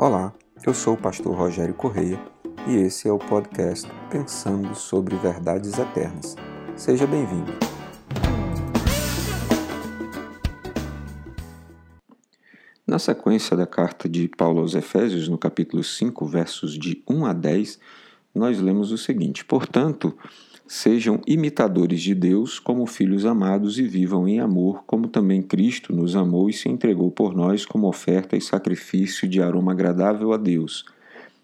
Olá, eu sou o pastor Rogério Correia e esse é o podcast Pensando sobre Verdades Eternas. Seja bem-vindo. Na sequência da carta de Paulo aos Efésios, no capítulo 5, versos de 1 a 10, nós lemos o seguinte: Portanto, Sejam imitadores de Deus como filhos amados e vivam em amor, como também Cristo nos amou e se entregou por nós como oferta e sacrifício de aroma agradável a Deus.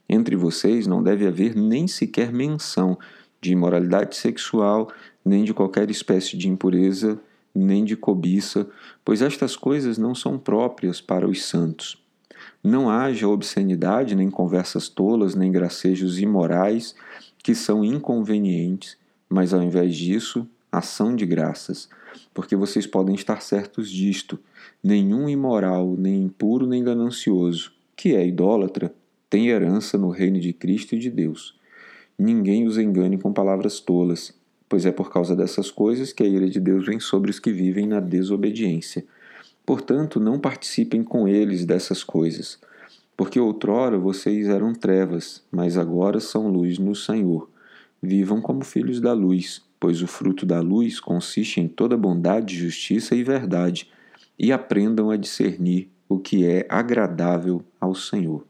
Entre vocês não deve haver nem sequer menção de imoralidade sexual, nem de qualquer espécie de impureza, nem de cobiça, pois estas coisas não são próprias para os santos. Não haja obscenidade, nem conversas tolas, nem gracejos imorais, que são inconvenientes mas ao invés disso, ação de graças, porque vocês podem estar certos disto: nenhum imoral, nem impuro, nem ganancioso, que é idólatra, tem herança no reino de Cristo e de Deus. Ninguém os engane com palavras tolas, pois é por causa dessas coisas que a ira de Deus vem sobre os que vivem na desobediência. Portanto, não participem com eles dessas coisas, porque outrora vocês eram trevas, mas agora são luz no Senhor. Vivam como filhos da luz, pois o fruto da luz consiste em toda bondade, justiça e verdade, e aprendam a discernir o que é agradável ao Senhor.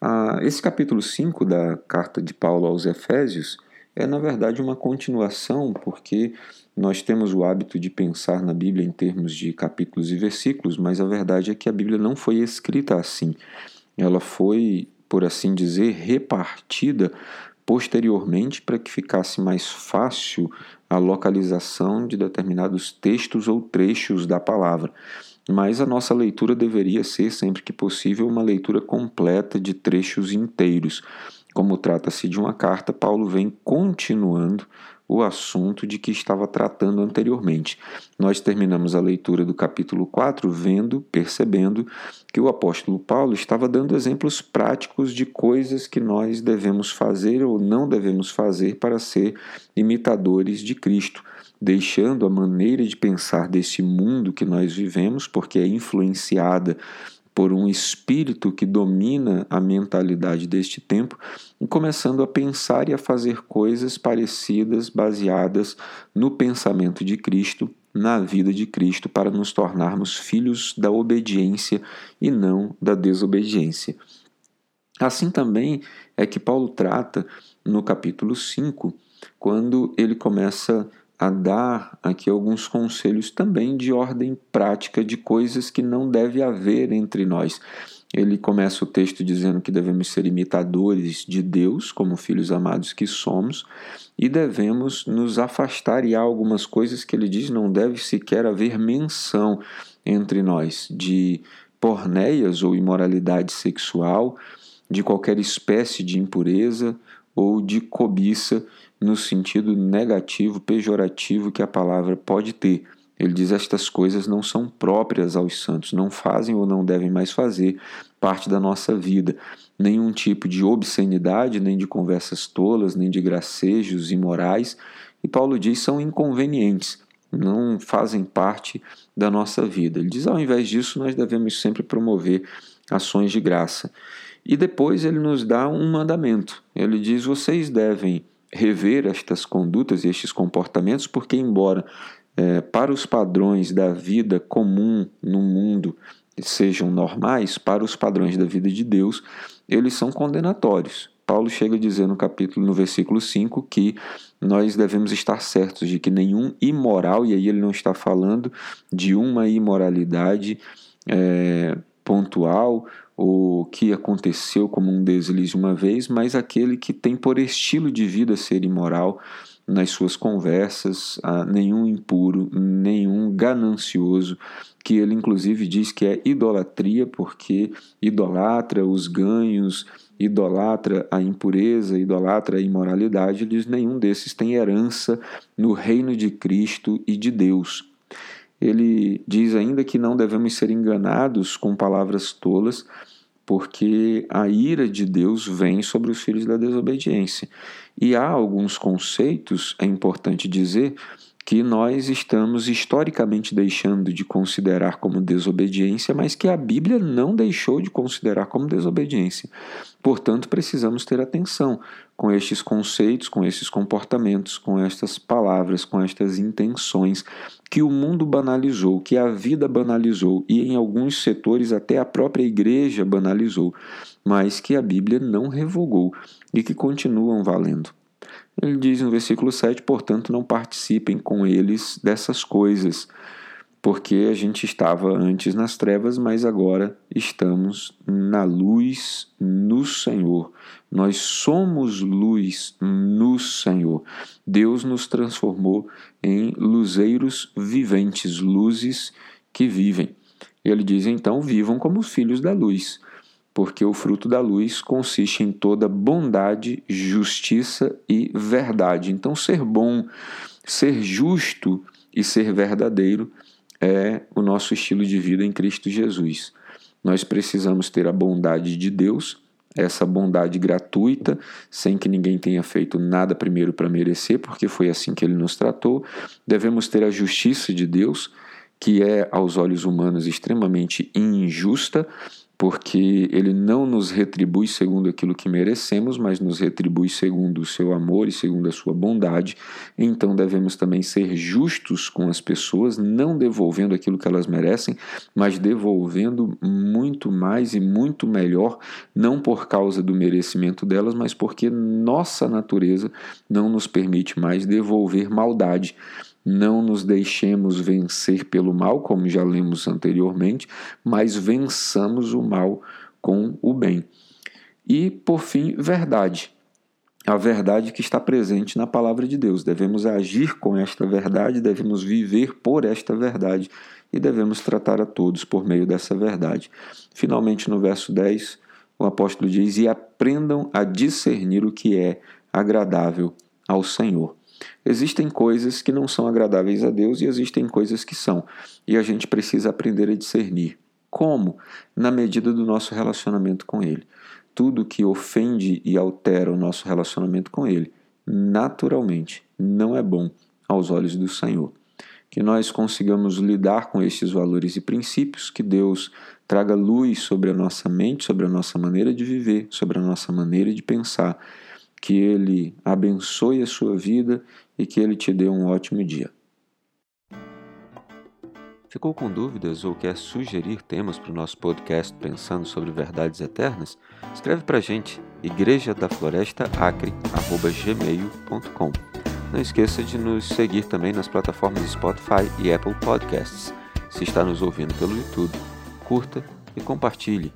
Ah, esse capítulo 5 da carta de Paulo aos Efésios é, na verdade, uma continuação, porque nós temos o hábito de pensar na Bíblia em termos de capítulos e versículos, mas a verdade é que a Bíblia não foi escrita assim. Ela foi, por assim dizer, repartida posteriormente para que ficasse mais fácil a localização de determinados textos ou trechos da palavra. Mas a nossa leitura deveria ser, sempre que possível, uma leitura completa de trechos inteiros. Como trata-se de uma carta, Paulo vem continuando o assunto de que estava tratando anteriormente. Nós terminamos a leitura do capítulo 4 vendo, percebendo que o apóstolo Paulo estava dando exemplos práticos de coisas que nós devemos fazer ou não devemos fazer para ser imitadores de Cristo, deixando a maneira de pensar desse mundo que nós vivemos, porque é influenciada por um espírito que domina a mentalidade deste tempo e começando a pensar e a fazer coisas parecidas, baseadas no pensamento de Cristo, na vida de Cristo, para nos tornarmos filhos da obediência e não da desobediência. Assim também é que Paulo trata no capítulo 5, quando ele começa a dar aqui alguns conselhos também de ordem prática de coisas que não deve haver entre nós. Ele começa o texto dizendo que devemos ser imitadores de Deus, como filhos amados que somos, e devemos nos afastar, e há algumas coisas que ele diz não deve sequer haver menção entre nós de porneias ou imoralidade sexual, de qualquer espécie de impureza ou de cobiça no sentido negativo, pejorativo que a palavra pode ter. Ele diz: estas coisas não são próprias aos santos, não fazem ou não devem mais fazer parte da nossa vida. Nenhum tipo de obscenidade, nem de conversas tolas, nem de gracejos imorais. E Paulo diz: são inconvenientes, não fazem parte da nossa vida. Ele diz: ao invés disso, nós devemos sempre promover ações de graça. E depois ele nos dá um mandamento. Ele diz: vocês devem rever estas condutas e estes comportamentos, porque, embora é, para os padrões da vida comum no mundo sejam normais, para os padrões da vida de Deus, eles são condenatórios. Paulo chega a dizer no capítulo, no versículo 5, que nós devemos estar certos de que nenhum imoral, e aí ele não está falando de uma imoralidade é, pontual o que aconteceu como um deslize uma vez, mas aquele que tem por estilo de vida ser imoral nas suas conversas, nenhum impuro, nenhum ganancioso, que ele inclusive diz que é idolatria, porque idolatra os ganhos, idolatra a impureza, idolatra a imoralidade, diz nenhum desses tem herança no reino de Cristo e de Deus. Ele diz ainda que não devemos ser enganados com palavras tolas, porque a ira de Deus vem sobre os filhos da desobediência. E há alguns conceitos, é importante dizer, que nós estamos historicamente deixando de considerar como desobediência, mas que a Bíblia não deixou de considerar como desobediência. Portanto, precisamos ter atenção com estes conceitos, com esses comportamentos, com estas palavras, com estas intenções que o mundo banalizou, que a vida banalizou e em alguns setores até a própria igreja banalizou, mas que a Bíblia não revogou e que continuam valendo. Ele diz no versículo 7: portanto, não participem com eles dessas coisas, porque a gente estava antes nas trevas, mas agora estamos na luz no Senhor. Nós somos luz no Senhor. Deus nos transformou em luzeiros viventes, luzes que vivem. Ele diz então: vivam como filhos da luz porque o fruto da luz consiste em toda bondade, justiça e verdade. Então, ser bom, ser justo e ser verdadeiro é o nosso estilo de vida em Cristo Jesus. Nós precisamos ter a bondade de Deus, essa bondade gratuita, sem que ninguém tenha feito nada primeiro para merecer, porque foi assim que ele nos tratou. Devemos ter a justiça de Deus, que é aos olhos humanos extremamente injusta, porque ele não nos retribui segundo aquilo que merecemos, mas nos retribui segundo o seu amor e segundo a sua bondade. Então devemos também ser justos com as pessoas, não devolvendo aquilo que elas merecem, mas devolvendo muito mais e muito melhor, não por causa do merecimento delas, mas porque nossa natureza não nos permite mais devolver maldade não nos deixemos vencer pelo mal, como já lemos anteriormente, mas vençamos o mal com o bem. E, por fim, verdade. A verdade que está presente na palavra de Deus. Devemos agir com esta verdade, devemos viver por esta verdade e devemos tratar a todos por meio dessa verdade. Finalmente, no verso 10, o apóstolo diz: E aprendam a discernir o que é agradável ao Senhor. Existem coisas que não são agradáveis a Deus e existem coisas que são. E a gente precisa aprender a discernir. Como? Na medida do nosso relacionamento com Ele. Tudo que ofende e altera o nosso relacionamento com Ele, naturalmente, não é bom aos olhos do Senhor. Que nós consigamos lidar com estes valores e princípios, que Deus traga luz sobre a nossa mente, sobre a nossa maneira de viver, sobre a nossa maneira de pensar que Ele abençoe a sua vida e que Ele te dê um ótimo dia. Ficou com dúvidas ou quer sugerir temas para o nosso podcast Pensando sobre Verdades Eternas? Escreve para a gente, igreja da floresta acre, gmail.com. Não esqueça de nos seguir também nas plataformas Spotify e Apple Podcasts. Se está nos ouvindo pelo YouTube, curta e compartilhe.